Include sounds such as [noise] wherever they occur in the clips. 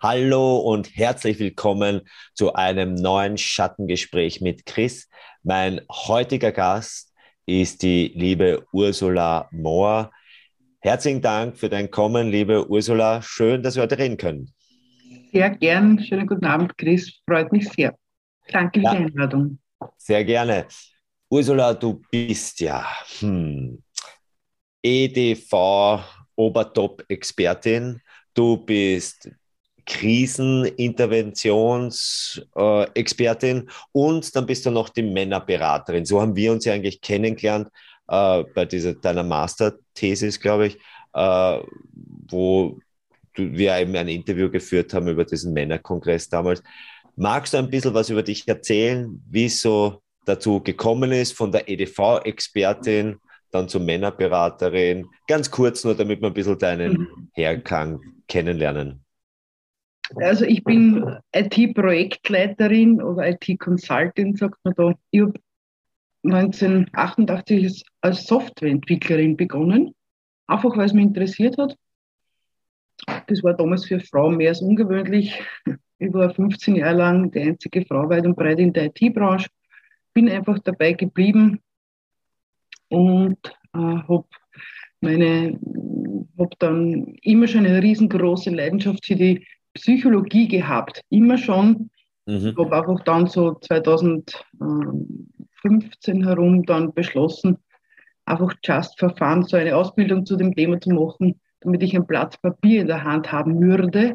Hallo und herzlich willkommen zu einem neuen Schattengespräch mit Chris. Mein heutiger Gast ist die liebe Ursula Mohr. Herzlichen Dank für dein Kommen, liebe Ursula. Schön, dass wir heute reden können. Sehr gern. Schönen guten Abend, Chris. Freut mich sehr. Danke für ja, die Einladung. Sehr gerne. Ursula, du bist ja hm, EDV Obertop-Expertin. Du bist Kriseninterventionsexpertin und dann bist du noch die Männerberaterin. So haben wir uns ja eigentlich kennengelernt äh, bei dieser deiner Masterthesis, glaube ich, äh, wo du, wir eben ein Interview geführt haben über diesen Männerkongress damals. Magst du ein bisschen was über dich erzählen, wie es so dazu gekommen ist, von der EDV-Expertin dann zur Männerberaterin? Ganz kurz nur, damit wir ein bisschen deinen mhm. Hergang kennenlernen. Also ich bin IT-Projektleiterin oder IT-Consultant, sagt man da. Ich habe 1988 als Softwareentwicklerin begonnen, einfach weil es mich interessiert hat. Das war damals für Frauen mehr als ungewöhnlich. Ich war 15 Jahre lang die einzige Frau weit und breit in der IT-Branche. Bin einfach dabei geblieben und äh, habe meine, habe dann immer schon eine riesengroße Leidenschaft für die Psychologie gehabt, immer schon. Mhm. Ich habe einfach dann so 2015 herum dann beschlossen, einfach just for fun so eine Ausbildung zu dem Thema zu machen, damit ich ein Blatt Papier in der Hand haben würde,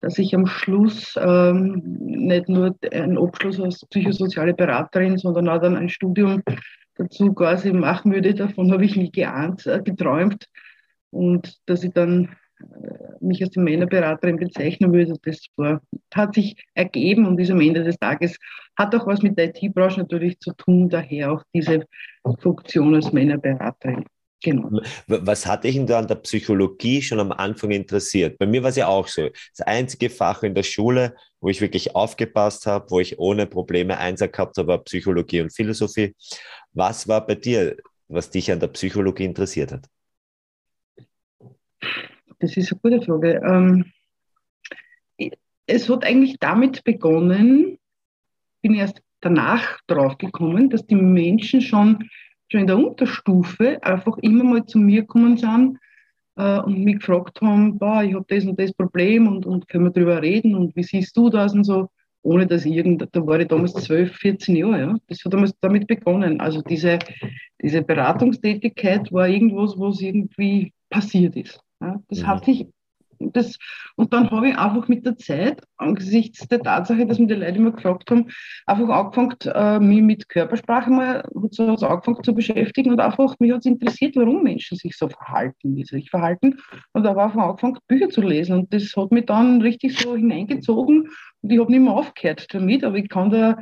dass ich am Schluss ähm, nicht nur einen Abschluss als psychosoziale Beraterin, sondern auch dann ein Studium dazu quasi machen würde. Davon habe ich nie geahnt, äh, geträumt. Und dass ich dann mich als die Männerberaterin bezeichnen würde, das war, hat sich ergeben und ist am Ende des Tages, hat auch was mit der IT-Branche natürlich zu tun, daher auch diese Funktion als Männerberaterin. Genau. Was hat dich denn da an der Psychologie schon am Anfang interessiert? Bei mir war es ja auch so. Das einzige Fach in der Schule, wo ich wirklich aufgepasst habe, wo ich ohne Probleme Einser gehabt habe, war Psychologie und Philosophie. Was war bei dir, was dich an der Psychologie interessiert hat? Das ist eine gute Frage. Ähm, es hat eigentlich damit begonnen, bin erst danach drauf gekommen, dass die Menschen schon, schon in der Unterstufe einfach immer mal zu mir gekommen sind äh, und mich gefragt haben, boah, ich habe das und das Problem und, und können wir darüber reden und wie siehst du das und so, ohne dass irgend, da war ich damals 12, 14 Jahre, ja. Das hat damals damit begonnen. Also diese, diese Beratungstätigkeit war irgendwas, was irgendwie passiert ist. Ja, das mhm. hat sich, das, und dann habe ich einfach mit der Zeit, angesichts der Tatsache, dass mir die Leute immer gefragt haben, einfach angefangen, äh, mich mit Körpersprache mal so angefangen zu beschäftigen und einfach, mich hat es interessiert, warum Menschen sich so verhalten, wie sie sich verhalten. Und da habe ich einfach angefangen, Bücher zu lesen und das hat mich dann richtig so hineingezogen und ich habe nicht mehr aufgehört damit, aber ich kann da,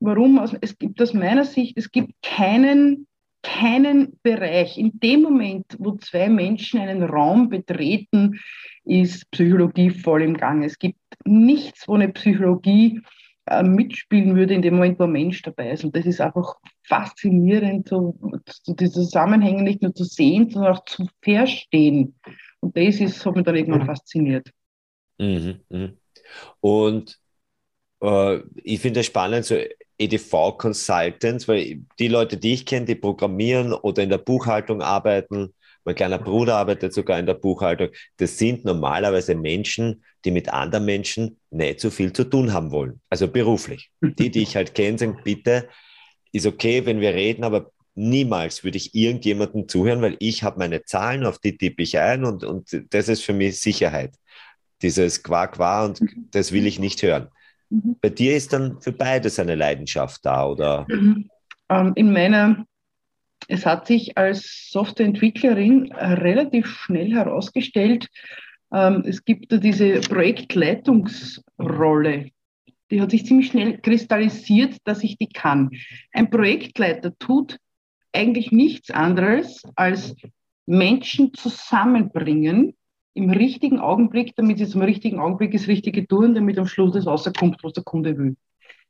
warum, also es gibt aus meiner Sicht, es gibt keinen keinen Bereich. In dem Moment, wo zwei Menschen einen Raum betreten, ist Psychologie voll im Gang. Es gibt nichts, wo eine Psychologie äh, mitspielen würde in dem Moment, wo ein Mensch dabei ist. Und das ist einfach faszinierend, so, so diese Zusammenhänge nicht nur zu sehen, sondern auch zu verstehen. Und das ist, hat mich dann irgendwann fasziniert. Mhm, mh. Und äh, ich finde es spannend, so EDV-Consultants, weil die Leute, die ich kenne, die programmieren oder in der Buchhaltung arbeiten, mein kleiner Bruder arbeitet sogar in der Buchhaltung, das sind normalerweise Menschen, die mit anderen Menschen nicht so viel zu tun haben wollen, also beruflich. Die, die ich halt kenne, sagen, bitte, ist okay, wenn wir reden, aber niemals würde ich irgendjemandem zuhören, weil ich habe meine Zahlen, auf die tippe ich ein und, und das ist für mich Sicherheit. Dieses Qua Qua und das will ich nicht hören. Mhm. Bei dir ist dann für beides eine Leidenschaft da, oder? Mhm. Ähm, in meiner, es hat sich als Softwareentwicklerin relativ schnell herausgestellt, ähm, es gibt da diese Projektleitungsrolle. Die hat sich ziemlich schnell kristallisiert, dass ich die kann. Ein Projektleiter tut eigentlich nichts anderes als Menschen zusammenbringen, im richtigen Augenblick, damit sie zum richtigen Augenblick das Richtige tun, damit am Schluss das rauskommt, was der Kunde will.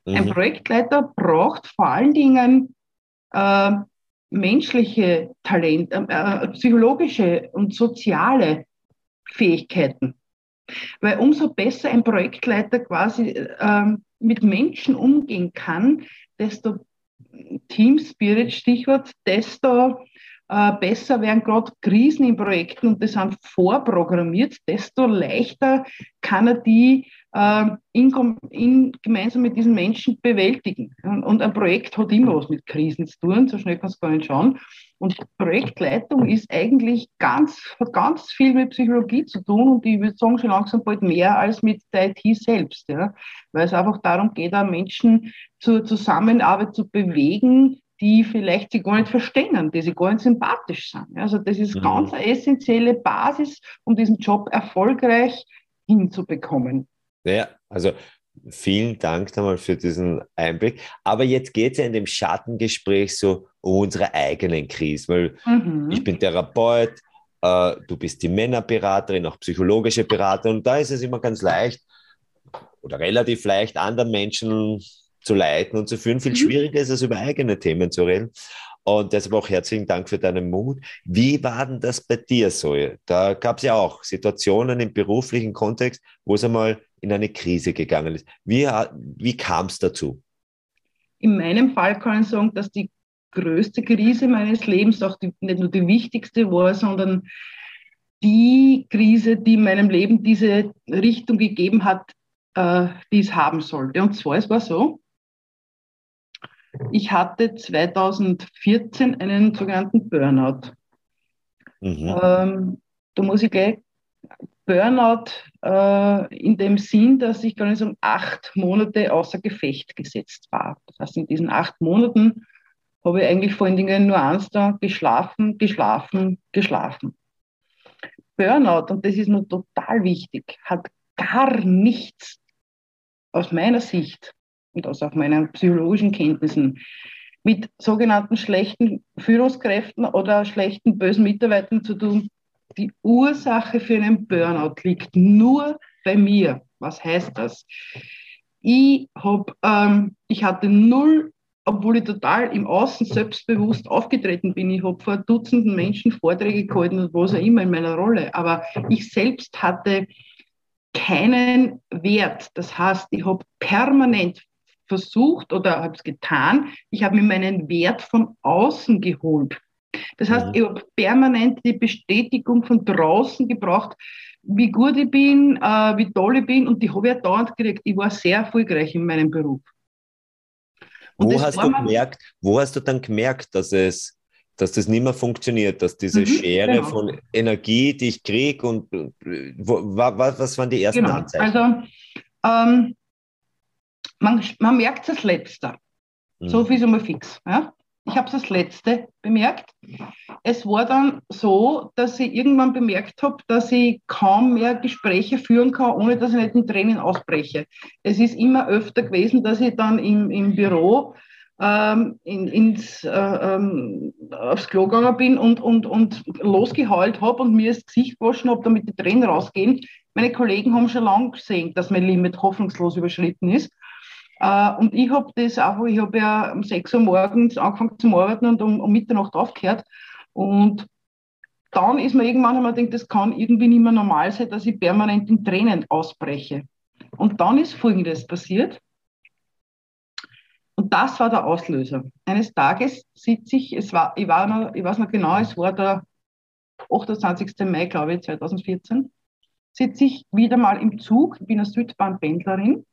Mhm. Ein Projektleiter braucht vor allen Dingen äh, menschliche Talente, äh, äh, psychologische und soziale Fähigkeiten. Weil umso besser ein Projektleiter quasi ähm, mit Menschen umgehen kann, desto Team Spirit, Stichwort, desto äh, besser werden gerade Krisen in Projekten und das sind vorprogrammiert, desto leichter kann er die äh, in, in, gemeinsam mit diesen Menschen bewältigen. Und ein Projekt hat immer was mit Krisen zu tun, so schnell kann es gar nicht schauen. Und Projektleitung ist eigentlich ganz, hat ganz viel mit Psychologie zu tun und ich würde sagen, schon langsam bald mehr als mit der IT selbst. Ja? Weil es einfach darum geht, Menschen zur Zusammenarbeit zu bewegen, die vielleicht sie gar nicht verstehen, die sie gar nicht sympathisch sind. Also das ist mhm. ganz eine essentielle Basis, um diesen Job erfolgreich hinzubekommen. Ja, also vielen Dank nochmal für diesen Einblick. Aber jetzt geht es ja in dem Schattengespräch so um unsere eigenen Krisen, weil mhm. ich bin Therapeut, äh, du bist die Männerberaterin, auch psychologische Beraterin und da ist es immer ganz leicht oder relativ leicht, anderen Menschen zu leiten und zu führen. Viel mhm. schwieriger ist es, über eigene Themen zu reden. Und deshalb auch herzlichen Dank für deinen Mut. Wie war denn das bei dir so? Da gab es ja auch Situationen im beruflichen Kontext, wo es einmal in eine Krise gegangen ist. Wie, wie kam es dazu? In meinem Fall kann ich sagen, dass die größte Krise meines Lebens auch die, nicht nur die wichtigste war, sondern die Krise, die meinem Leben diese Richtung gegeben hat, äh, die es haben sollte. Und zwar, es war so, ich hatte 2014 einen sogenannten Burnout. Mhm. Ähm, da muss ich gleich Burnout äh, in dem Sinn, dass ich gar nicht um acht Monate außer Gefecht gesetzt war. Das heißt, in diesen acht Monaten habe ich eigentlich vor allen Dingen nur eins da, geschlafen, geschlafen, geschlafen. Burnout, und das ist nur total wichtig, hat gar nichts aus meiner Sicht und aus auch meinen psychologischen Kenntnissen mit sogenannten schlechten Führungskräften oder schlechten bösen Mitarbeitern zu tun. Die Ursache für einen Burnout liegt nur bei mir. Was heißt das? Ich, hab, ähm, ich hatte null, obwohl ich total im Außen selbstbewusst aufgetreten bin. Ich habe vor Dutzenden Menschen Vorträge gehalten und was auch immer in meiner Rolle. Aber ich selbst hatte keinen Wert. Das heißt, ich habe permanent versucht oder habe es getan. Ich habe mir meinen Wert von außen geholt. Das heißt, mhm. ich habe permanent die Bestätigung von draußen gebraucht, wie gut ich bin, äh, wie toll ich bin und die habe ich dauernd gekriegt. Ich war sehr erfolgreich in meinem Beruf. Und wo hast du gemerkt, wo hast du dann gemerkt, dass es, dass das nicht mehr funktioniert, dass diese mhm, Schere genau. von Energie, die ich kriege und wo, was, was waren die ersten genau. Anzeichen? Also ähm, man, man merkt das Letzte. Mhm. So viel ist einmal fix. Ja? Ich habe das Letzte bemerkt. Es war dann so, dass ich irgendwann bemerkt habe, dass ich kaum mehr Gespräche führen kann, ohne dass ich nicht in Tränen ausbreche. Es ist immer öfter gewesen, dass ich dann im, im Büro ähm, in, ins, äh, ähm, aufs Klo gegangen bin und, und, und losgeheult habe und mir das Gesicht waschen habe, damit die Tränen rausgehen. Meine Kollegen haben schon lange gesehen, dass mein Limit hoffnungslos überschritten ist. Äh, und ich habe das einfach, ich habe ja um 6 Uhr morgens angefangen zu arbeiten und um, um Mitternacht aufgehört. Und dann ist mir irgendwann einmal gedacht, das kann irgendwie nicht mehr normal sein, dass ich permanent in Tränen ausbreche. Und dann ist Folgendes passiert. Und das war der Auslöser. Eines Tages sitze ich, es war, ich, war noch, ich weiß noch genau, es war der 28. Mai, glaube ich, 2014, sitze ich wieder mal im Zug, ich bin eine Südbahnpendlerin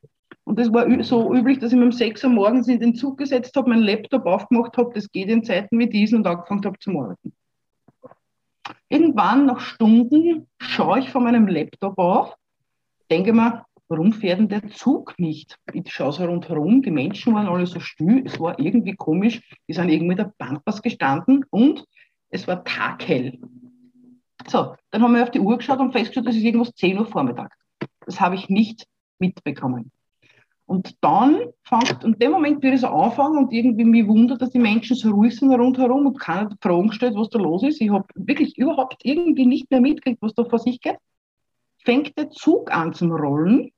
und das war so üblich, dass ich mir um 6 Uhr morgens in den Zug gesetzt habe, meinen Laptop aufgemacht habe, das geht in Zeiten wie diesen und angefangen habe zu arbeiten. Irgendwann nach Stunden schaue ich von meinem Laptop auf, denke mir, warum fährt denn der Zug nicht? Ich schaue so rundherum, die Menschen waren alle so still, es war irgendwie komisch, die sind irgendwie der Pampas gestanden und es war taghell. So, dann haben wir auf die Uhr geschaut und festgestellt, es ist irgendwas 10 Uhr Vormittag. Das habe ich nicht mitbekommen. Und dann fängt, und dem Moment wird es anfangen und irgendwie mich wundert, dass die Menschen so ruhig sind rundherum und keiner Fragen stellt, was da los ist. Ich habe wirklich überhaupt irgendwie nicht mehr mitgekriegt, was da vor sich geht. Fängt der Zug an zum Rollen.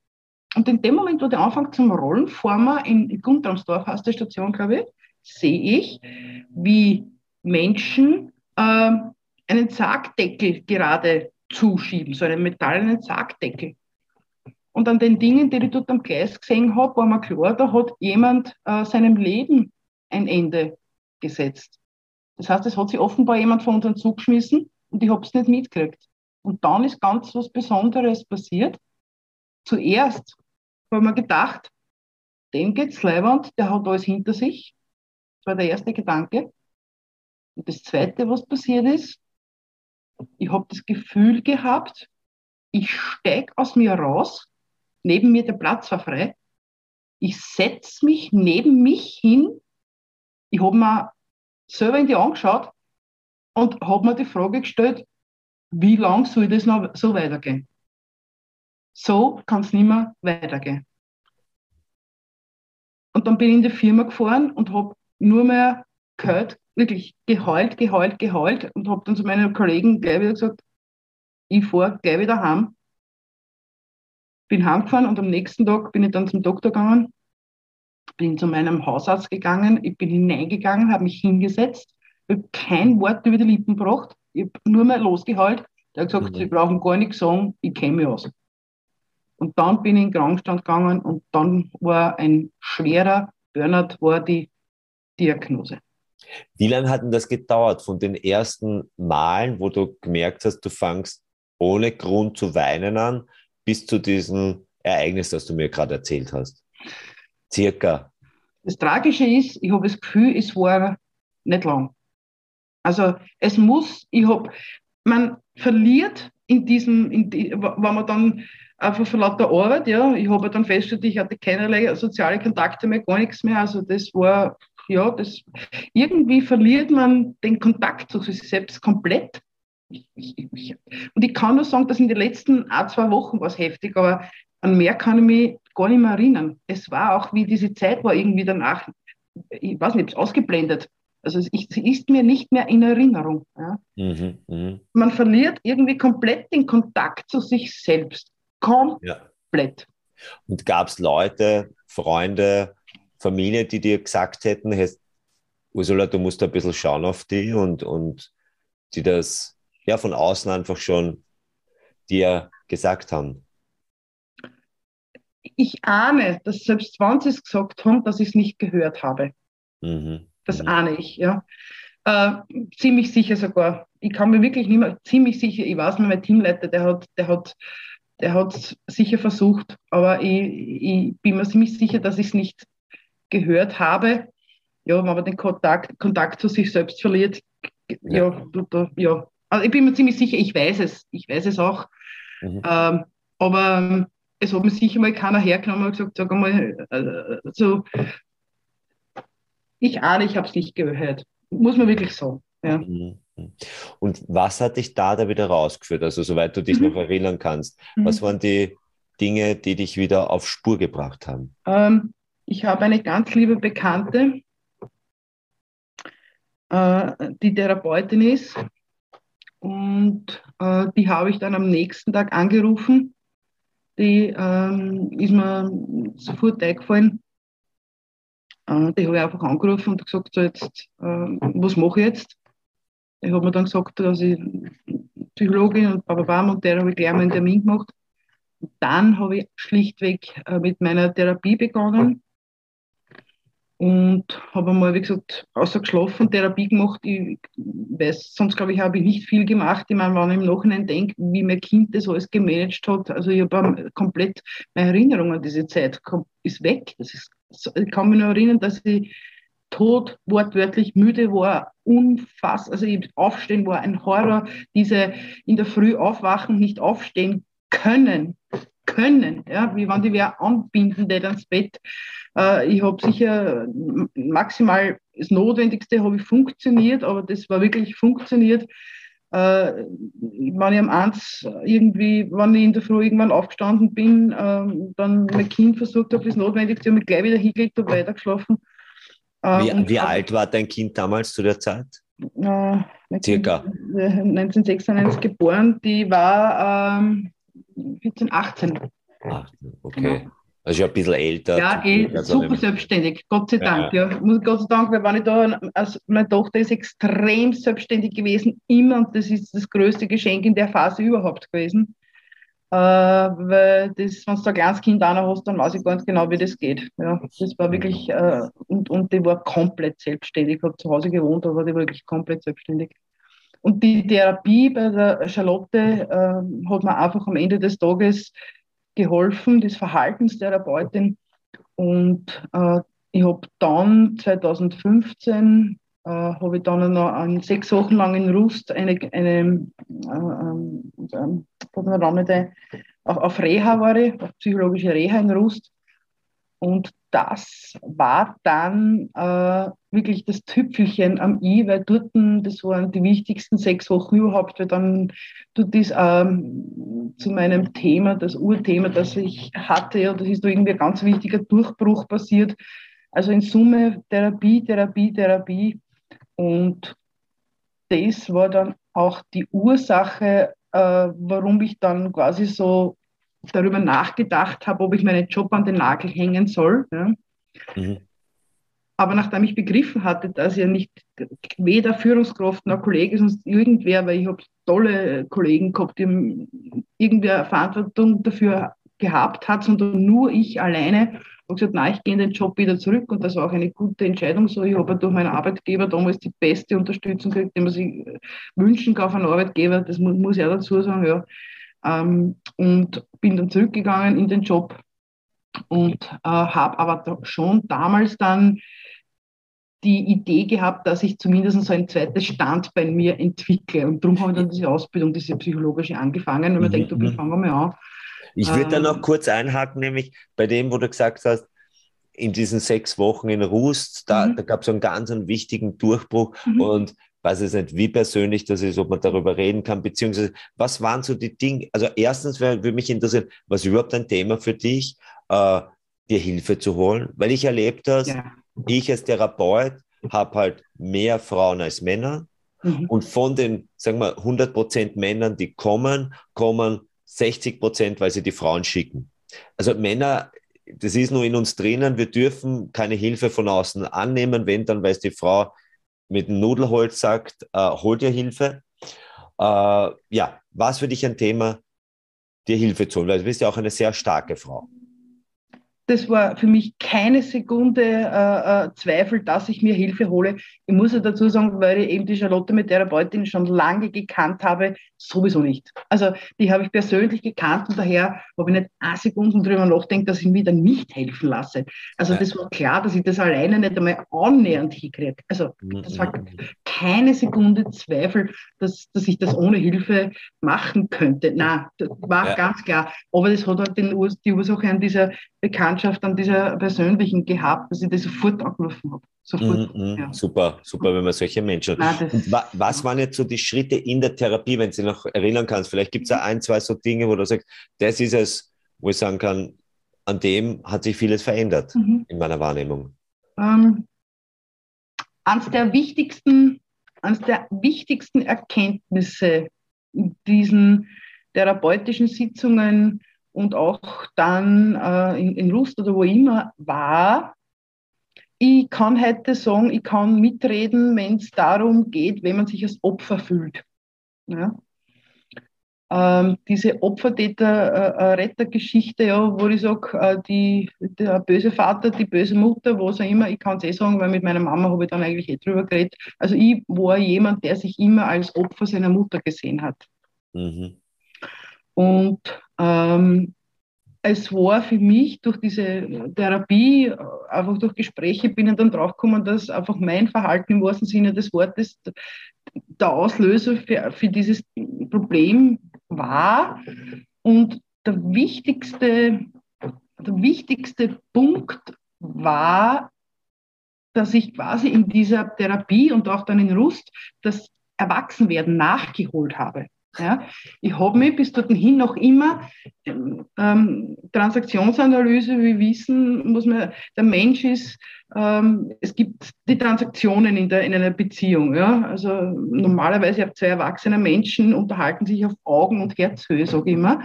Und in dem Moment, wo der anfängt zum Rollen, vor mir in Guntramsdorf, heißt der Station, glaube ich, sehe ich, wie Menschen äh, einen Sargdeckel gerade zuschieben, so einen metallenen Sargdeckel. Und an den Dingen, die ich dort am Gleis gesehen habe, war mir klar, da hat jemand äh, seinem Leben ein Ende gesetzt. Das heißt, es hat sich offenbar jemand von unseren Zug geschmissen und ich habe es nicht mitgekriegt. Und dann ist ganz was Besonderes passiert. Zuerst habe ich mir gedacht, dem geht's leibend, der hat alles hinter sich. Das war der erste Gedanke. Und das zweite, was passiert ist, ich habe das Gefühl gehabt, ich steig aus mir raus, neben mir der Platz war frei, ich setze mich neben mich hin, ich habe mir selber in die Augen geschaut und habe mir die Frage gestellt, wie lang soll das noch so weitergehen? So kann es nicht mehr weitergehen. Und dann bin ich in die Firma gefahren und habe nur mehr gehört, wirklich geheult, geheult, geheult und habe dann zu meinen Kollegen gleich wieder gesagt, ich fahre gleich wieder heim. Bin heimgefahren und am nächsten Tag bin ich dann zum Doktor gegangen, bin zu meinem Hausarzt gegangen, ich bin hineingegangen, habe mich hingesetzt, habe kein Wort über die Lippen gebracht, ich habe nur mehr losgeheult. Der hat gesagt, mhm. Sie brauchen gar nichts sagen, ich kenne mich aus. Und dann bin ich in den Krankenstand gegangen und dann war ein schwerer Burnout, war die Diagnose. Wie lange hat denn das gedauert von den ersten Malen, wo du gemerkt hast, du fangst ohne Grund zu weinen an, bis zu diesem Ereignis, das du mir gerade erzählt hast? Circa. Das Tragische ist, ich habe das Gefühl, es war nicht lang. Also es muss, ich habe, man verliert in diesem, in die, wenn man dann einfach vor lauter Arbeit, ja, ich habe dann festgestellt, ich hatte keinerlei soziale Kontakte mehr, gar nichts mehr. Also das war ja, das, irgendwie verliert man den Kontakt zu sich selbst komplett. Ich, ich, ich, und ich kann nur sagen, dass in den letzten ein, zwei Wochen war es heftig, aber an mehr kann ich mich gar nicht mehr erinnern. Es war auch wie diese Zeit war irgendwie danach, ich weiß nicht, ausgeblendet. Also es ist mir nicht mehr in Erinnerung. Ja. Mhm, mh. Man verliert irgendwie komplett den Kontakt zu sich selbst. Komplett. Ja. Und gab es Leute, Freunde, Familie, die dir gesagt hätten, hey, Ursula, du musst ein bisschen schauen auf die und, und die das ja von außen einfach schon dir gesagt haben? Ich ahne, dass selbst wenn sie es gesagt haben, dass ich es nicht gehört habe. Mhm. Das mhm. ahne ich, ja. Äh, ziemlich sicher sogar. Ich kann mir wirklich nicht mehr, ziemlich sicher, ich weiß nicht, mein Teamleiter, der hat, der hat, der hat sicher versucht, aber ich, ich bin mir ziemlich sicher, dass ich es nicht gehört habe, ja, wenn man den Kontakt, Kontakt zu sich selbst verliert, ja, ja, ja. Also ich bin mir ziemlich sicher, ich weiß es, ich weiß es auch. Mhm. Ähm, aber ähm, es hat mir sicher mal keiner hergenommen und gesagt, sag mal, äh, so, ich ahne, ich habe es nicht gehört. Muss man wirklich sagen. Ja. Mhm. Und was hat dich da, da wieder rausgeführt? Also, soweit du dich mhm. noch erinnern kannst, mhm. was waren die Dinge, die dich wieder auf Spur gebracht haben? Ähm, ich habe eine ganz liebe Bekannte, äh, die Therapeutin ist. Und äh, die habe ich dann am nächsten Tag angerufen. Die ähm, ist mir sofort eingefallen. Äh, die habe ich einfach angerufen und gesagt, so jetzt, äh, was mache ich jetzt? Ich habe mir dann gesagt, dass ich Psychologin und Bababam und der habe ich gleich mal einen Termin gemacht. Und dann habe ich schlichtweg äh, mit meiner Therapie begonnen und habe einmal, wie gesagt, außer geschlafen, Therapie gemacht. Ich weiß, sonst glaube ich, habe ich nicht viel gemacht. Ich meine, wenn ich im Nachhinein denke, wie mein Kind das alles gemanagt hat, also ich habe komplett meine Erinnerung an diese Zeit ist weg. Das ist, ich kann mich nur erinnern, dass ich tot, wortwörtlich müde war, unfassbar. Also ich aufstehen war ein Horror. Diese in der Früh aufwachen, nicht aufstehen können, können, ja, wie wenn die wer anbinden, der ans Bett. Äh, ich habe sicher maximal das Notwendigste habe ich funktioniert, aber das war wirklich funktioniert. Äh, wenn ich am eins irgendwie, wenn ich in der Früh irgendwann aufgestanden bin, äh, dann mein Kind versucht habe, das Notwendigste, und mich gleich wieder hingelegt und weitergeschlafen. Äh, wie, wie alt war dein Kind damals zu der Zeit? Äh, Circa. 1996 geboren, die war ähm, 14, 18. 18, okay. Genau. Also schon ein bisschen älter. Ja, eh, super selbstständig, Gott sei Dank. Ja. ja. Muss Gott sei Dank, weil wenn ich da, also meine Tochter ist extrem selbstständig gewesen, immer, und das ist das größte Geschenk in der Phase überhaupt gewesen. äh, weil das, wenn du ein kleines Kind auch noch hast, dann weiß ich ganz genau, wie das geht. Ja, das war wirklich, äh, und, und die war komplett selbstständig. Ich habe zu Hause gewohnt, aber die war wirklich komplett selbstständig. Und die Therapie bei der Charlotte äh, hat mir einfach am Ende des Tages geholfen, das Verhaltenstherapeutin. Und äh, ich habe dann 2015 äh, habe ich dann noch an sechs Wochen lang in Rust eine, eine äh, äh, auf, Reha war ich, auf psychologische Reha in Rust. Und das war dann äh, wirklich das Tüpfelchen am i, weil dort, das waren die wichtigsten sechs Wochen überhaupt, weil dann tut das ähm, zu meinem Thema, das Urthema, das ich hatte, ja, das ist da irgendwie ein ganz wichtiger Durchbruch passiert. Also in Summe Therapie, Therapie, Therapie. Und das war dann auch die Ursache, äh, warum ich dann quasi so darüber nachgedacht habe, ob ich meinen Job an den Nagel hängen soll. Ja. Mhm. Aber nachdem ich begriffen hatte, dass ja nicht weder Führungskraft noch Kollege, sonst irgendwer, weil ich habe tolle Kollegen gehabt, die irgendwer Verantwortung dafür gehabt hat, sondern nur ich alleine, habe gesagt, nein, ich gehe in den Job wieder zurück und das war auch eine gute Entscheidung so. Ich habe durch meinen Arbeitgeber damals die beste Unterstützung gekriegt, die man sich wünschen kann von einem Arbeitgeber, das muss, muss ich auch dazu sagen, ja. Ähm, und bin dann zurückgegangen in den Job und äh, habe aber schon damals dann die Idee gehabt, dass ich zumindest so ein zweites Standbein mir entwickle. Und darum habe ich dann diese Ausbildung, diese psychologische angefangen, weil man mhm. denkt, okay, mhm. fangen wir mal an. Ich würde da noch ähm, kurz einhaken, nämlich bei dem, wo du gesagt hast, in diesen sechs Wochen in Rust, da, mhm. da gab es einen ganz einen wichtigen Durchbruch mhm. und weiß jetzt nicht, wie persönlich das ist, ob man darüber reden kann, beziehungsweise was waren so die Dinge, also erstens würde mich interessieren, was überhaupt ein Thema für dich, äh, dir Hilfe zu holen, weil ich erlebe das, ja. ich als Therapeut habe halt mehr Frauen als Männer mhm. und von den, sagen wir, 100 Prozent Männern, die kommen, kommen 60 Prozent, weil sie die Frauen schicken. Also Männer, das ist nur in uns drinnen, wir dürfen keine Hilfe von außen annehmen, wenn dann, weil es die Frau mit dem Nudelholz sagt, äh, hol dir Hilfe. Äh, ja, was für dich ein Thema, dir Hilfe zu holen? Weil du bist ja auch eine sehr starke Frau das war für mich keine Sekunde äh, äh, Zweifel, dass ich mir Hilfe hole. Ich muss ja dazu sagen, weil ich eben die Charlotte mit Therapeutin schon lange gekannt habe, sowieso nicht. Also die habe ich persönlich gekannt und daher habe ich nicht eine Sekunde drüber nachdenkt, dass ich mir dann nicht helfen lasse. Also ja. das war klar, dass ich das alleine nicht einmal annähernd hinkriege. Also das war mhm. keine Sekunde Zweifel, dass, dass ich das ohne Hilfe machen könnte. Na, das war ja. ganz klar. Aber das hat halt den, die Ursache an dieser Bekanntschaft an dieser persönlichen gehabt, dass ich das sofort angerufen habe. Sofort, mm, mm, ja. Super, super, wenn man solche Menschen. Nein, Und wa was waren jetzt so die Schritte in der Therapie, wenn du dich noch erinnern kannst? Vielleicht gibt es ja ein, zwei so Dinge, wo du sagst, das ist es, wo ich sagen kann, an dem hat sich vieles verändert mhm. in meiner Wahrnehmung. Ähm, eines der wichtigsten, eines der wichtigsten Erkenntnisse in diesen therapeutischen Sitzungen und auch dann äh, in, in Lust oder wo immer war, ich kann heute sagen, ich kann mitreden, wenn es darum geht, wenn man sich als Opfer fühlt. Ja? Ähm, diese Opfer-Täter-Retter-Geschichte, äh, ja, wo ich sage, äh, der böse Vater, die böse Mutter, was auch immer, ich kann es eh sagen, weil mit meiner Mama habe ich dann eigentlich eh drüber geredet. Also ich war jemand, der sich immer als Opfer seiner Mutter gesehen hat. Mhm. Und ähm, es war für mich durch diese Therapie, einfach durch Gespräche, bin ich dann draufgekommen, dass einfach mein Verhalten im wahrsten Sinne des Wortes der Auslöser für, für dieses Problem war. Und der wichtigste, der wichtigste Punkt war, dass ich quasi in dieser Therapie und auch dann in Rust das Erwachsenwerden nachgeholt habe. Ja, ich habe mich bis dorthin noch immer ähm, Transaktionsanalyse, wir wissen, muss man, der Mensch ist, ähm, es gibt die Transaktionen in, der, in einer Beziehung. Ja? Also normalerweise zwei erwachsene Menschen unterhalten sich auf Augen- und Herzhöhe, sage ich immer.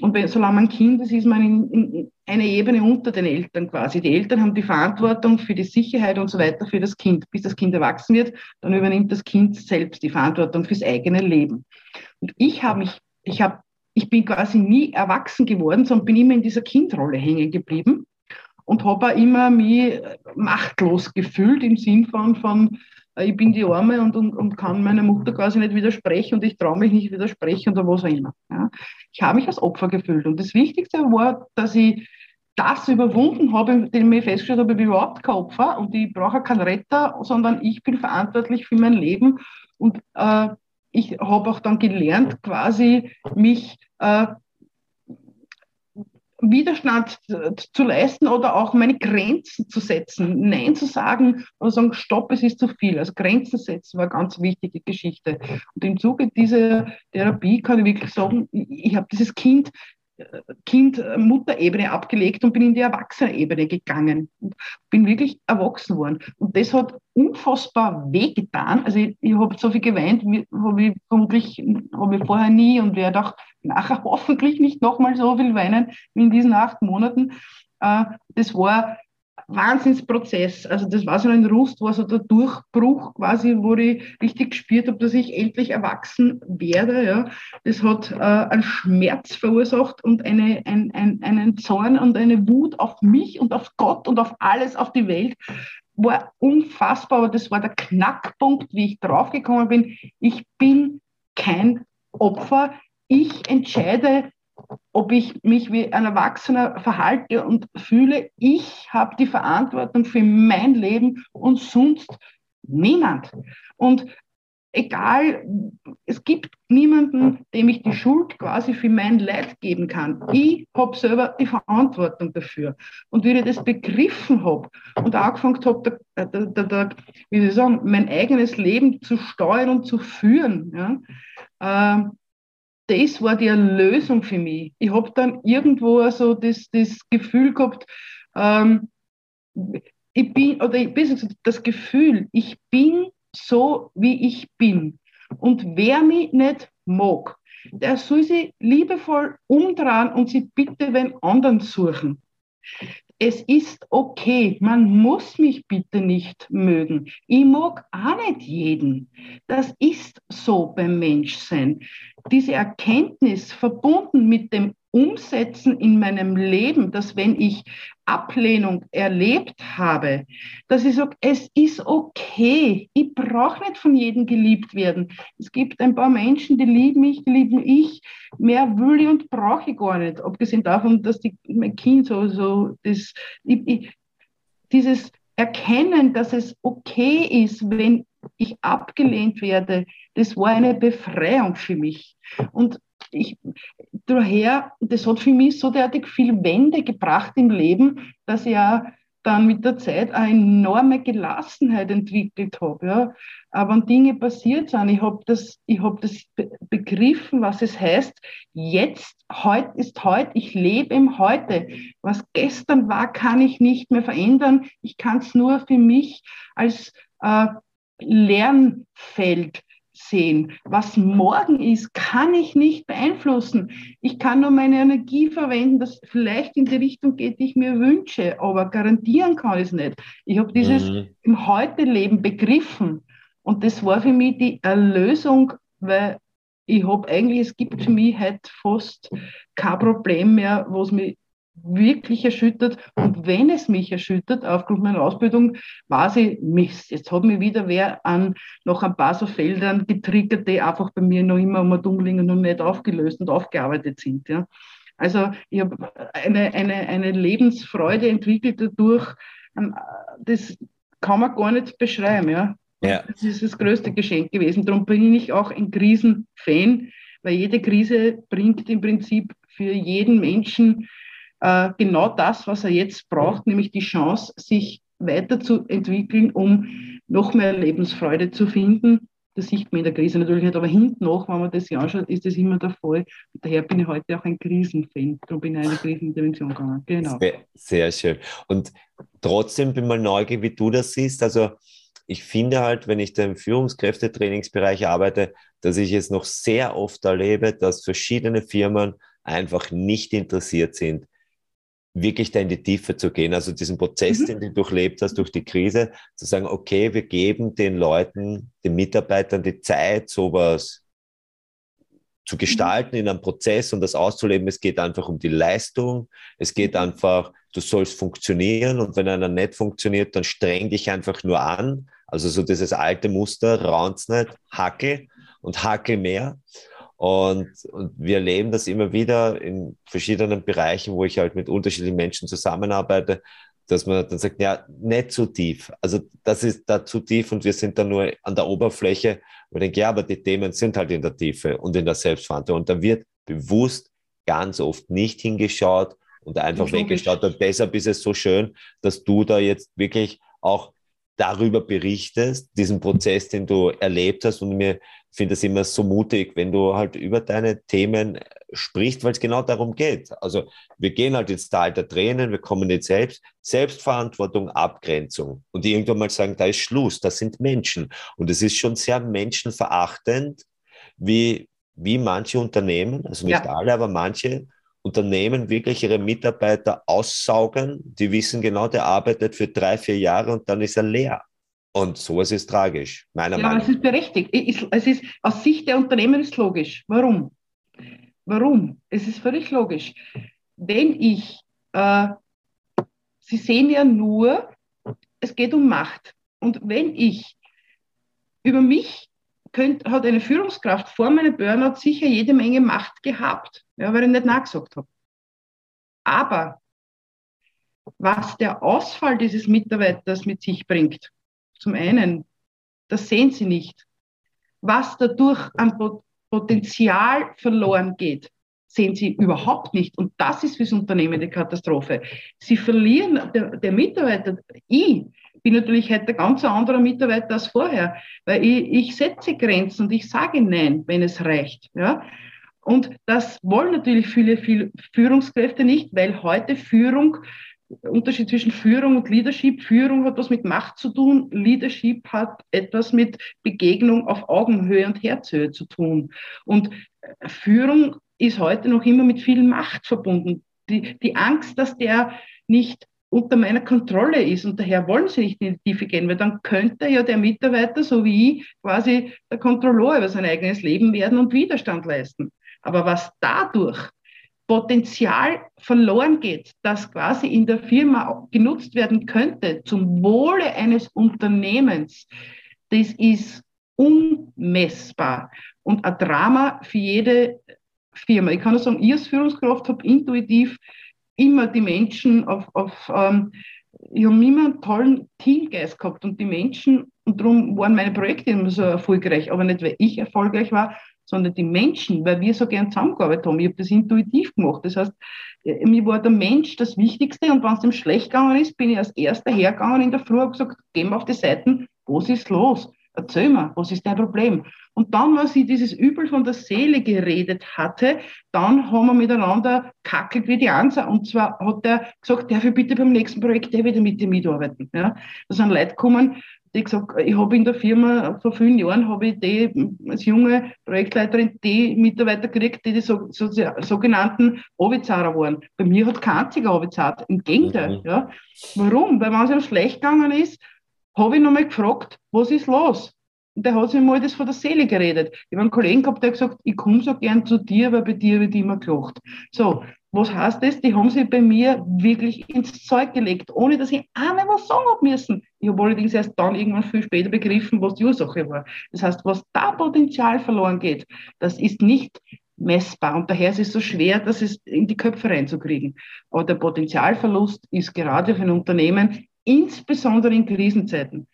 Und wenn, solange man Kind ist, ist man in, in eine Ebene unter den Eltern quasi. Die Eltern haben die Verantwortung für die Sicherheit und so weiter für das Kind. Bis das Kind erwachsen wird, dann übernimmt das Kind selbst die Verantwortung fürs eigene Leben. Und ich habe mich, ich habe ich bin quasi nie erwachsen geworden, sondern bin immer in dieser Kindrolle hängen geblieben und habe immer mich machtlos gefühlt im Sinn von, von ich bin die Arme und, und, und kann meiner Mutter quasi nicht widersprechen und ich traue mich nicht widersprechen oder was auch immer. Ja. Ich habe mich als Opfer gefühlt und das Wichtigste war, dass ich das überwunden habe, indem ich festgestellt habe, ich bin überhaupt kein Opfer und ich brauche keinen Retter, sondern ich bin verantwortlich für mein Leben und äh, ich habe auch dann gelernt, quasi mich äh, Widerstand zu leisten oder auch meine Grenzen zu setzen. Nein zu sagen oder sagen, stopp, es ist zu viel. Also Grenzen setzen war eine ganz wichtige Geschichte. Und im Zuge dieser Therapie kann ich wirklich sagen, ich habe dieses Kind Kind-Mutter-Ebene abgelegt und bin in die Erwachsene-Ebene gegangen. Und bin wirklich erwachsen worden. Und das hat unfassbar wehgetan. Also ich, ich habe so viel geweint, habe ich vermutlich hab ich vorher nie und werde auch nachher hoffentlich nicht nochmal so viel weinen wie in diesen acht Monaten. Äh, das war Wahnsinnsprozess. Also das war so ein Rust, war so der Durchbruch quasi, wo ich richtig gespürt habe, dass ich endlich erwachsen werde. Ja. Das hat äh, einen Schmerz verursacht und eine, ein, ein, einen Zorn und eine Wut auf mich und auf Gott und auf alles, auf die Welt. War unfassbar, aber das war der Knackpunkt, wie ich draufgekommen bin. Ich bin kein Opfer. Ich entscheide ob ich mich wie ein Erwachsener verhalte und fühle, ich habe die Verantwortung für mein Leben und sonst niemand. Und egal, es gibt niemanden, dem ich die Schuld quasi für mein Leid geben kann. Ich habe selber die Verantwortung dafür. Und wie ich das begriffen habe und angefangen habe, da, da, da, wie soll ich sagen, mein eigenes Leben zu steuern und zu führen, ja, äh, das war die Erlösung für mich. Ich habe dann irgendwo so das, das Gefühl gehabt, ähm, ich bin, oder besser gesagt, das Gefühl, ich bin so, wie ich bin. Und wer mich nicht mag, der soll sich liebevoll umdrehen und sich bitte wenn anderen suchen es ist okay, man muss mich bitte nicht mögen. Ich mag auch nicht jeden. Das ist so beim Menschsein. Diese Erkenntnis verbunden mit dem umsetzen in meinem Leben, dass wenn ich Ablehnung erlebt habe, dass ich sage, es ist okay, ich brauche nicht von jedem geliebt werden. Es gibt ein paar Menschen, die lieben mich, die lieben ich, mehr will ich und brauche ich gar nicht. Abgesehen davon, dass die, mein Kind so, so das, ich, ich, dieses Erkennen, dass es okay ist, wenn ich abgelehnt werde, das war eine Befreiung für mich. Und ich, daher, das hat für mich so derartig viel Wende gebracht im Leben, dass ich ja dann mit der Zeit eine enorme Gelassenheit entwickelt habe. Ja. Aber wenn Dinge passiert sind, ich habe das, ich hab das begriffen, was es heißt, jetzt, heute ist heute, ich lebe im Heute. Was gestern war, kann ich nicht mehr verändern. Ich kann es nur für mich als äh, Lernfeld sehen. Was morgen ist, kann ich nicht beeinflussen. Ich kann nur meine Energie verwenden, dass vielleicht in die Richtung geht, die ich mir wünsche, aber garantieren kann ich es nicht. Ich habe dieses mhm. im Heute-Leben begriffen und das war für mich die Erlösung, weil ich habe eigentlich, es gibt für mich halt fast kein Problem mehr, was mich wirklich erschüttert. Und wenn es mich erschüttert, aufgrund meiner Ausbildung, weiß ich, Mist, jetzt hat mich wieder wer an noch ein paar so Feldern getriggert, die einfach bei mir noch immer um und noch nicht aufgelöst und aufgearbeitet sind. Ja. Also ich habe eine, eine, eine Lebensfreude entwickelt dadurch, ähm, das kann man gar nicht beschreiben. Ja. Ja. Das ist das größte Geschenk gewesen. Darum bin ich auch ein Krisenfan, weil jede Krise bringt im Prinzip für jeden Menschen äh, genau das, was er jetzt braucht, nämlich die Chance, sich weiterzuentwickeln, um noch mehr Lebensfreude zu finden. Das sieht man in der Krise natürlich nicht, aber hinten noch, wenn man das ja anschaut, ist das immer der Fall. Und daher bin ich heute auch ein Krisenfan. Darum bin ich in eine Krisenintervention gegangen. Genau. Sehr, sehr schön. Und trotzdem bin ich mal neugierig, wie du das siehst. Also ich finde halt, wenn ich da im Führungskräftetrainingsbereich arbeite, dass ich es noch sehr oft erlebe, dass verschiedene Firmen einfach nicht interessiert sind, wirklich da in die Tiefe zu gehen, also diesen Prozess, mhm. den du durchlebt hast durch die Krise, zu sagen, okay, wir geben den Leuten, den Mitarbeitern die Zeit, sowas zu gestalten in einem Prozess und das auszuleben. Es geht einfach um die Leistung. Es geht einfach, du sollst funktionieren und wenn einer nicht funktioniert, dann streng dich einfach nur an. Also so dieses alte Muster, raun's nicht, hacke und hacke mehr. Und, und wir erleben das immer wieder in verschiedenen Bereichen, wo ich halt mit unterschiedlichen Menschen zusammenarbeite, dass man dann sagt, ja, nicht zu tief. Also das ist da zu tief und wir sind da nur an der Oberfläche. Und ich denke, ja, aber die Themen sind halt in der Tiefe und in der Selbstverantwortung. Und da wird bewusst ganz oft nicht hingeschaut und einfach weggeschaut. Und deshalb ist es so schön, dass du da jetzt wirklich auch darüber berichtest, diesen Prozess, den du erlebt hast. Und mir finde es immer so mutig, wenn du halt über deine Themen sprichst, weil es genau darum geht. Also wir gehen halt ins Tal der Tränen, wir kommen jetzt selbst, Selbstverantwortung, Abgrenzung. Und die irgendwann mal sagen, da ist Schluss, das sind Menschen. Und es ist schon sehr menschenverachtend, wie, wie manche Unternehmen, also nicht ja. alle, aber manche Unternehmen wirklich ihre Mitarbeiter aussaugen. Die wissen genau, der arbeitet für drei, vier Jahre und dann ist er leer. Und sowas ist tragisch, meiner ja, Meinung nach. Ja, es ist berechtigt. Es ist, aus Sicht der Unternehmen ist logisch. Warum? Warum? Es ist völlig logisch. Wenn ich, äh, Sie sehen ja nur, es geht um Macht. Und wenn ich über mich könnt, hat eine Führungskraft vor meinem Burnout sicher jede Menge Macht gehabt, ja, weil ich nicht nachgesagt habe. Aber was der Ausfall dieses Mitarbeiters mit sich bringt, zum einen, das sehen Sie nicht. Was dadurch an Potenzial verloren geht, sehen Sie überhaupt nicht. Und das ist für das Unternehmen die Katastrophe. Sie verlieren, der, der Mitarbeiter, ich bin natürlich heute ein ganz anderer Mitarbeiter als vorher, weil ich, ich setze Grenzen und ich sage Nein, wenn es reicht. Ja? Und das wollen natürlich viele, viele Führungskräfte nicht, weil heute Führung Unterschied zwischen Führung und Leadership. Führung hat was mit Macht zu tun, Leadership hat etwas mit Begegnung auf Augenhöhe und Herzhöhe zu tun. Und Führung ist heute noch immer mit viel Macht verbunden. Die, die Angst, dass der nicht unter meiner Kontrolle ist und daher wollen sie nicht in die Tiefe gehen, weil dann könnte ja der Mitarbeiter, so wie ich, quasi der Kontrolleur über sein eigenes Leben werden und Widerstand leisten. Aber was dadurch Potenzial verloren geht, das quasi in der Firma genutzt werden könnte zum Wohle eines Unternehmens, das ist unmessbar und ein Drama für jede Firma. Ich kann nur sagen, ich als Führungskraft habe intuitiv immer die Menschen auf, auf ähm, ich habe immer einen tollen Teamgeist gehabt und die Menschen, und darum waren meine Projekte immer so erfolgreich, aber nicht, weil ich erfolgreich war, sondern die Menschen, weil wir so gern zusammengearbeitet haben. Ich habe das intuitiv gemacht. Das heißt, äh, mir war der Mensch das Wichtigste und wenn es dem schlecht gegangen ist, bin ich als Erster hergegangen in der Früh und gesagt, geh mal auf die Seiten, was ist los? Erzähl mir, was ist dein Problem? Und dann, als ich dieses Übel von der Seele geredet hatte, dann haben wir miteinander kackelt wie die Ansa. Und zwar hat er gesagt, darf ich bitte beim nächsten Projekt der wieder mit dir mitarbeiten? Ja, da sind Leute gekommen, die gesagt, ich habe in der Firma vor vielen Jahren habe ich die als junge Projektleiterin die Mitarbeiter gekriegt, die die so, so, sogenannten Ovizara waren. Bei mir hat kein einziger Ovizar, im Gegenteil. Mhm. Ja. Warum? Weil wenn es ihm schlecht gegangen ist, habe ich nochmal gefragt, was ist los? Und der hat sich mal das von der Seele geredet. Ich habe einen Kollegen gehabt, der gesagt, ich komme so gern zu dir, weil bei dir wird immer gelacht. So, was heißt das? Die haben sich bei mir wirklich ins Zeug gelegt, ohne dass ich einmal was sagen habe müssen. Ich habe allerdings erst dann irgendwann viel später begriffen, was die Ursache war. Das heißt, was da Potenzial verloren geht, das ist nicht messbar. Und daher ist es so schwer, das in die Köpfe reinzukriegen. Aber der Potenzialverlust ist gerade für ein Unternehmen, insbesondere in Krisenzeiten,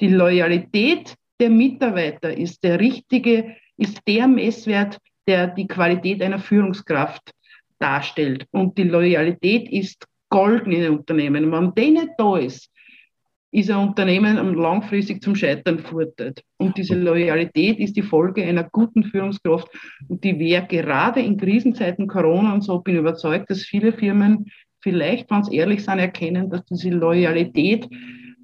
die Loyalität der Mitarbeiter ist der richtige, ist der Messwert, der die Qualität einer Führungskraft darstellt. Und die Loyalität ist golden in den Unternehmen. Wenn die nicht da ist, ist ein Unternehmen langfristig zum Scheitern verurteilt. Und diese Loyalität ist die Folge einer guten Führungskraft. Und die wäre gerade in Krisenzeiten Corona und so, bin überzeugt, dass viele Firmen vielleicht, wenn sie ehrlich sind, erkennen, dass diese Loyalität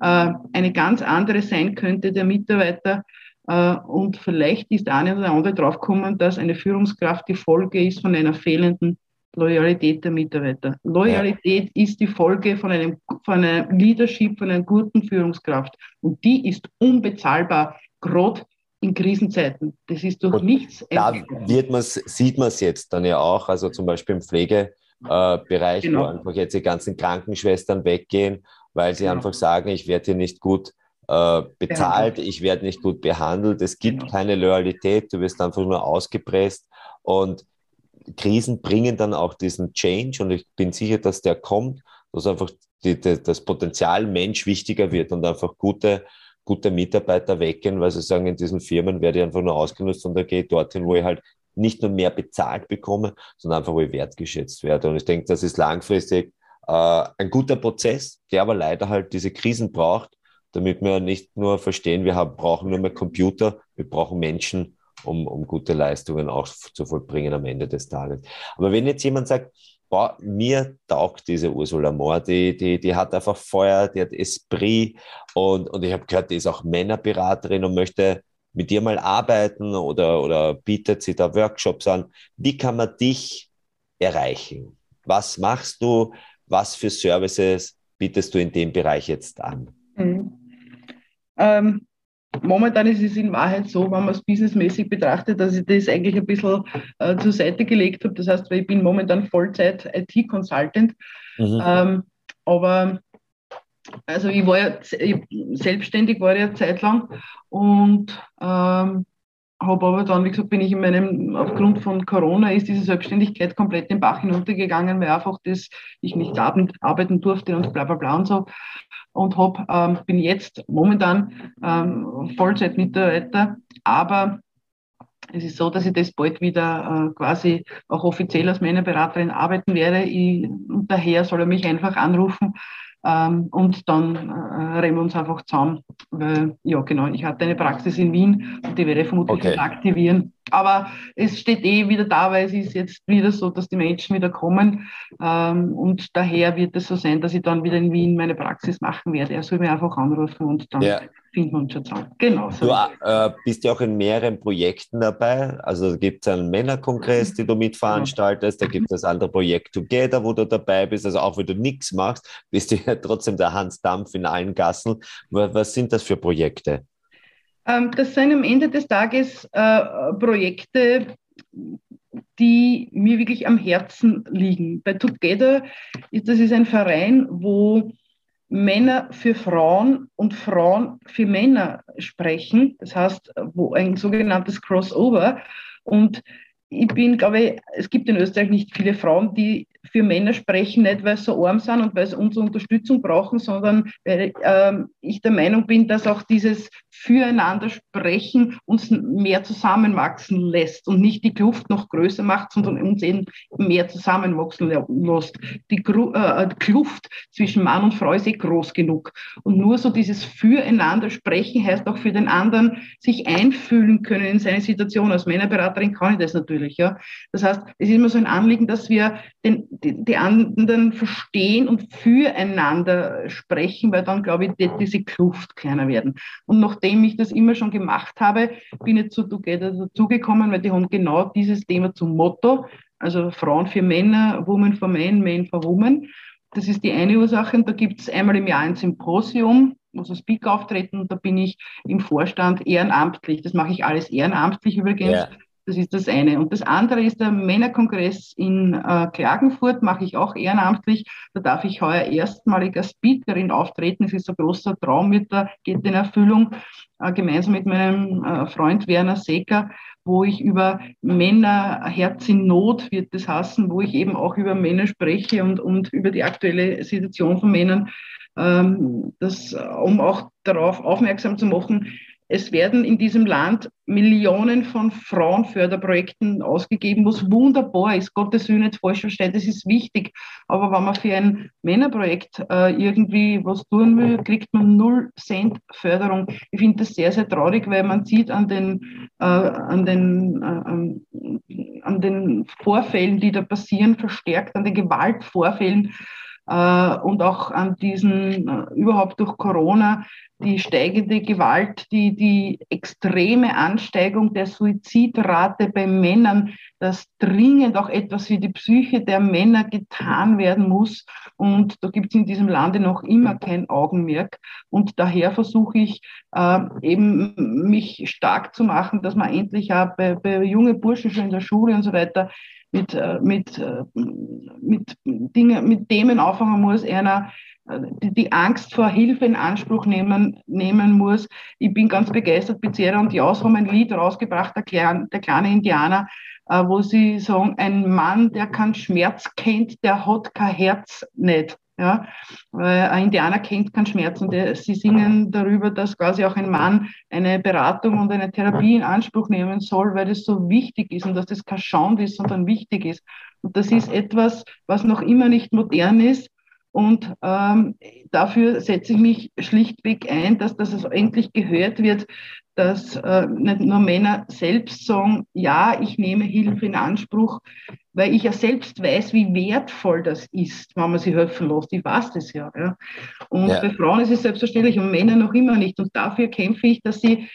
eine ganz andere sein könnte der Mitarbeiter. Äh, und vielleicht ist eine oder andere draufgekommen, dass eine Führungskraft die Folge ist von einer fehlenden Loyalität der Mitarbeiter. Loyalität ja. ist die Folge von einem, von einem Leadership, von einer guten Führungskraft. Und die ist unbezahlbar, gerade in Krisenzeiten. Das ist durch Und nichts. Da wird man's, sieht man es jetzt dann ja auch, also zum Beispiel im Pflegebereich, genau. wo einfach jetzt die ganzen Krankenschwestern weggehen, weil sie genau. einfach sagen, ich werde hier nicht gut äh, bezahlt, ich werde nicht gut behandelt, es gibt genau. keine Loyalität, du wirst einfach nur ausgepresst und Krisen bringen dann auch diesen Change und ich bin sicher, dass der kommt, dass einfach die, die, das Potenzial Mensch wichtiger wird und einfach gute, gute Mitarbeiter weggehen, weil sie sagen, in diesen Firmen werde ich einfach nur ausgenutzt und da gehe ich dorthin, wo ich halt nicht nur mehr bezahlt bekomme, sondern einfach, wo ich wertgeschätzt werde. Und ich denke, das ist langfristig ein guter Prozess, der aber leider halt diese Krisen braucht, damit wir nicht nur verstehen, wir haben, brauchen nur mehr Computer, wir brauchen Menschen, um, um gute Leistungen auch zu vollbringen am Ende des Tages. Aber wenn jetzt jemand sagt, boah, mir taugt diese Ursula Mohr, die, die, die hat einfach Feuer, die hat Esprit und, und ich habe gehört, die ist auch Männerberaterin und möchte mit dir mal arbeiten oder, oder bietet sie da Workshops an. Wie kann man dich erreichen? Was machst du? Was für Services bietest du in dem Bereich jetzt an? Mhm. Ähm, Momentan ist es in Wahrheit so, wenn man es businessmäßig betrachtet, dass ich das eigentlich ein bisschen äh, zur Seite gelegt habe. Das heißt, ich bin momentan Vollzeit IT-Consultant. Mhm. Ähm, aber also ich war ja ich, selbstständig war ja Zeit lang und ähm, habe aber dann, wie gesagt, bin ich in meinem, aufgrund von Corona ist diese Selbstständigkeit komplett den Bach hinuntergegangen, weil einfach das ich nicht arbeiten durfte und bla bla bla und so und hab, ähm, bin jetzt momentan ähm, Vollzeitmitarbeiter, aber es ist so, dass ich das bald wieder äh, quasi auch offiziell als Männerberaterin arbeiten werde. Ich, und daher soll er mich einfach anrufen ähm, und dann äh, reden wir uns einfach zusammen. Weil, ja, genau, ich hatte eine Praxis in Wien und die werde ich vermutlich okay. aktivieren. Aber es steht eh wieder da, weil es ist jetzt wieder so, dass die Menschen wieder kommen. Ähm, und daher wird es so sein, dass ich dann wieder in Wien meine Praxis machen werde. Er soll mir einfach anrufen und dann ja finden wir uns schon zusammen. Genau. So. Du äh, bist ja auch in mehreren Projekten dabei. Also gibt es einen Männerkongress, den du mitveranstaltest, da gibt es das andere Projekt Together, wo du dabei bist. Also auch wenn du nichts machst, bist du [laughs] ja trotzdem der Hans Dampf in allen Gassen. Was sind das für Projekte? Ähm, das sind am Ende des Tages äh, Projekte, die mir wirklich am Herzen liegen. Bei Together ist das ist ein Verein, wo Männer für Frauen und Frauen für Männer sprechen. Das heißt, wo ein sogenanntes Crossover. Und ich bin, glaube ich, es gibt in Österreich nicht viele Frauen, die für Männer sprechen, nicht weil sie so arm sind und weil sie unsere Unterstützung brauchen, sondern weil ähm, ich der Meinung bin, dass auch dieses Füreinander sprechen uns mehr zusammenwachsen lässt und nicht die Kluft noch größer macht, sondern uns eben mehr zusammenwachsen lässt. Die äh, Kluft zwischen Mann und Frau ist eh groß genug. Und nur so dieses Füreinander sprechen heißt auch für den anderen sich einfühlen können in seine Situation. Als Männerberaterin kann ich das natürlich. Ja. Das heißt, es ist immer so ein Anliegen, dass wir den die, die anderen verstehen und füreinander sprechen, weil dann, glaube ich, diese Kluft kleiner werden. Und nachdem ich das immer schon gemacht habe, bin ich zu Together dazugekommen, weil die haben genau dieses Thema zum Motto, also Frauen für Männer, Women for Men, Men for Women. Das ist die eine Ursache. Und da gibt es einmal im Jahr ein Symposium, wo so Speaker auftreten und da bin ich im Vorstand ehrenamtlich. Das mache ich alles ehrenamtlich übrigens. Ja. Das ist das eine. Und das andere ist der Männerkongress in äh, Klagenfurt, mache ich auch ehrenamtlich. Da darf ich heuer erstmalig als Speakerin auftreten. Es ist ein großer Traum, mit der, geht in Erfüllung, äh, gemeinsam mit meinem äh, Freund Werner Secker, wo ich über Männer, Herz in Not wird das hassen, wo ich eben auch über Männer spreche und, und über die aktuelle Situation von Männern, ähm, das, um auch darauf aufmerksam zu machen, es werden in diesem Land Millionen von Frauenförderprojekten ausgegeben, was wunderbar ist. Gottes Willen nicht falsch verstehen, das ist wichtig. Aber wenn man für ein Männerprojekt äh, irgendwie was tun will, kriegt man null Cent Förderung. Ich finde das sehr, sehr traurig, weil man sieht an den, äh, an den, äh, an den Vorfällen, die da passieren, verstärkt an den Gewaltvorfällen, und auch an diesen, äh, überhaupt durch Corona, die steigende Gewalt, die, die extreme Ansteigung der Suizidrate bei Männern, dass dringend auch etwas für die Psyche der Männer getan werden muss. Und da gibt es in diesem Lande noch immer kein Augenmerk. Und daher versuche ich äh, eben mich stark zu machen, dass man endlich auch bei, bei jungen Burschen schon in der Schule und so weiter mit, äh, mit, äh, mit, Dinge, mit Themen auffangen muss, einer äh, die, Angst vor Hilfe in Anspruch nehmen, nehmen muss. Ich bin ganz begeistert, Bezera und Jaus haben ein Lied rausgebracht, der, Klein, der kleine Indianer, wo sie sagen, ein Mann, der keinen Schmerz kennt, der hat kein Herz nicht. Ja, ein Indianer kennt keinen Schmerz und sie singen darüber, dass quasi auch ein Mann eine Beratung und eine Therapie in Anspruch nehmen soll, weil das so wichtig ist und dass das kein Schand ist, sondern wichtig ist. Und das ist etwas, was noch immer nicht modern ist. Und ähm, dafür setze ich mich schlichtweg ein, dass das also endlich gehört wird, dass äh, nicht nur Männer selbst sagen, ja, ich nehme Hilfe in Anspruch, weil ich ja selbst weiß, wie wertvoll das ist, wenn man sie helfen lässt. Ich weiß das ja. ja. Und ja. bei Frauen ist es selbstverständlich und Männer noch immer nicht. Und dafür kämpfe ich, dass sie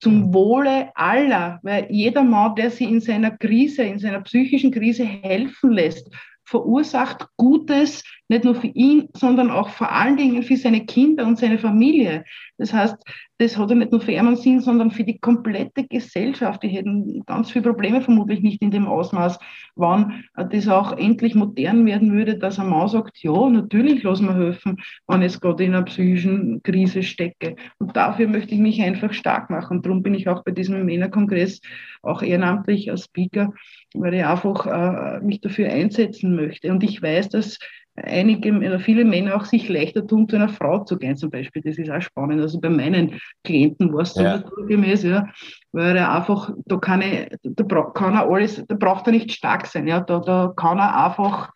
zum Wohle aller, weil jeder Mann, der sie in seiner Krise, in seiner psychischen Krise helfen lässt, verursacht Gutes, nicht nur für ihn, sondern auch vor allen Dingen für seine Kinder und seine Familie. Das heißt, das hat ja nicht nur für einen Sinn, sondern für die komplette Gesellschaft. Die hätten ganz viele Probleme vermutlich nicht in dem Ausmaß, wann das auch endlich modern werden würde, dass ein Mann sagt, ja, natürlich lassen wir helfen, wenn ich gerade in einer psychischen Krise stecke. Und dafür möchte ich mich einfach stark machen. Darum bin ich auch bei diesem Männerkongress auch ehrenamtlich als Speaker, weil ich einfach äh, mich dafür einsetzen möchte. Und ich weiß, dass einige oder viele Männer auch sich leichter tun, zu einer Frau zu gehen, zum Beispiel. Das ist auch spannend. Also bei meinen Klienten war es so ja. naturgemäß, ja, weil er einfach, da kann er, da kann er alles, da braucht er nicht stark sein, ja, da, da kann er einfach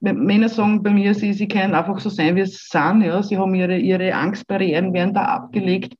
Männer sagen bei mir, sie, sie können einfach so sein, wie sie sind. Ja. Sie haben ihre, ihre Angstbarrieren, werden da abgelegt.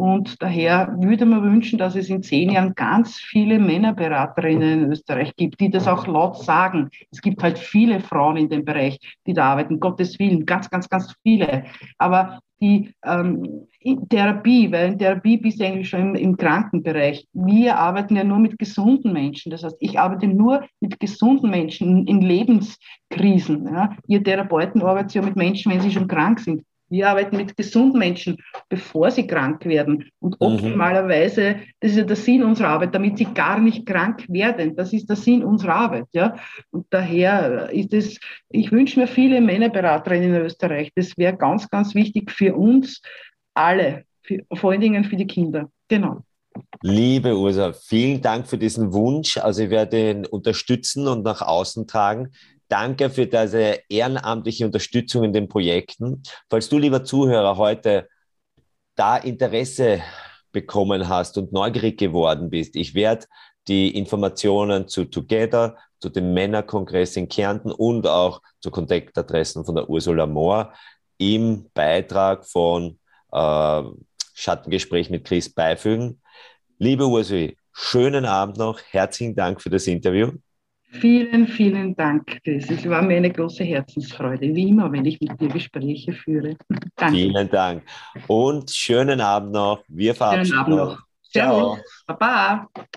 Und daher würde man wünschen, dass es in zehn Jahren ganz viele Männerberaterinnen in Österreich gibt, die das auch laut sagen. Es gibt halt viele Frauen in dem Bereich, die da arbeiten, Gottes Willen, ganz, ganz, ganz viele. Aber die ähm, Therapie, weil in Therapie bist du eigentlich schon im, im, Krankenbereich. Wir arbeiten ja nur mit gesunden Menschen. Das heißt, ich arbeite nur mit gesunden Menschen in, Lebenskrisen. Ja. Ihr Therapeuten arbeitet ja mit Menschen, wenn sie schon krank sind. Wir arbeiten mit gesunden Menschen, bevor sie krank werden. Und mhm. optimalerweise, das ist ja der Sinn unserer Arbeit, damit sie gar nicht krank werden. Das ist der Sinn unserer Arbeit. Ja? Und daher ist es, ich wünsche mir viele Männerberaterinnen in Österreich. Das wäre ganz, ganz wichtig für uns alle, für, vor allen Dingen für die Kinder. Genau. Liebe Ursa, vielen Dank für diesen Wunsch. Also ich werde ihn unterstützen und nach außen tragen. Danke für diese ehrenamtliche Unterstützung in den Projekten. Falls du, lieber Zuhörer, heute da Interesse bekommen hast und neugierig geworden bist, ich werde die Informationen zu Together, zu dem Männerkongress in Kärnten und auch zu Kontaktadressen von der Ursula Mohr im Beitrag von äh, Schattengespräch mit Chris beifügen. Liebe Ursula, schönen Abend noch. Herzlichen Dank für das Interview. Vielen, vielen Dank, Chris. Es war mir eine große Herzensfreude, wie immer, wenn ich mit dir Gespräche führe. [laughs] Danke. Vielen Dank. Und schönen Abend noch. Wir verabschieden Schönen Abend noch. Ciao. Baba.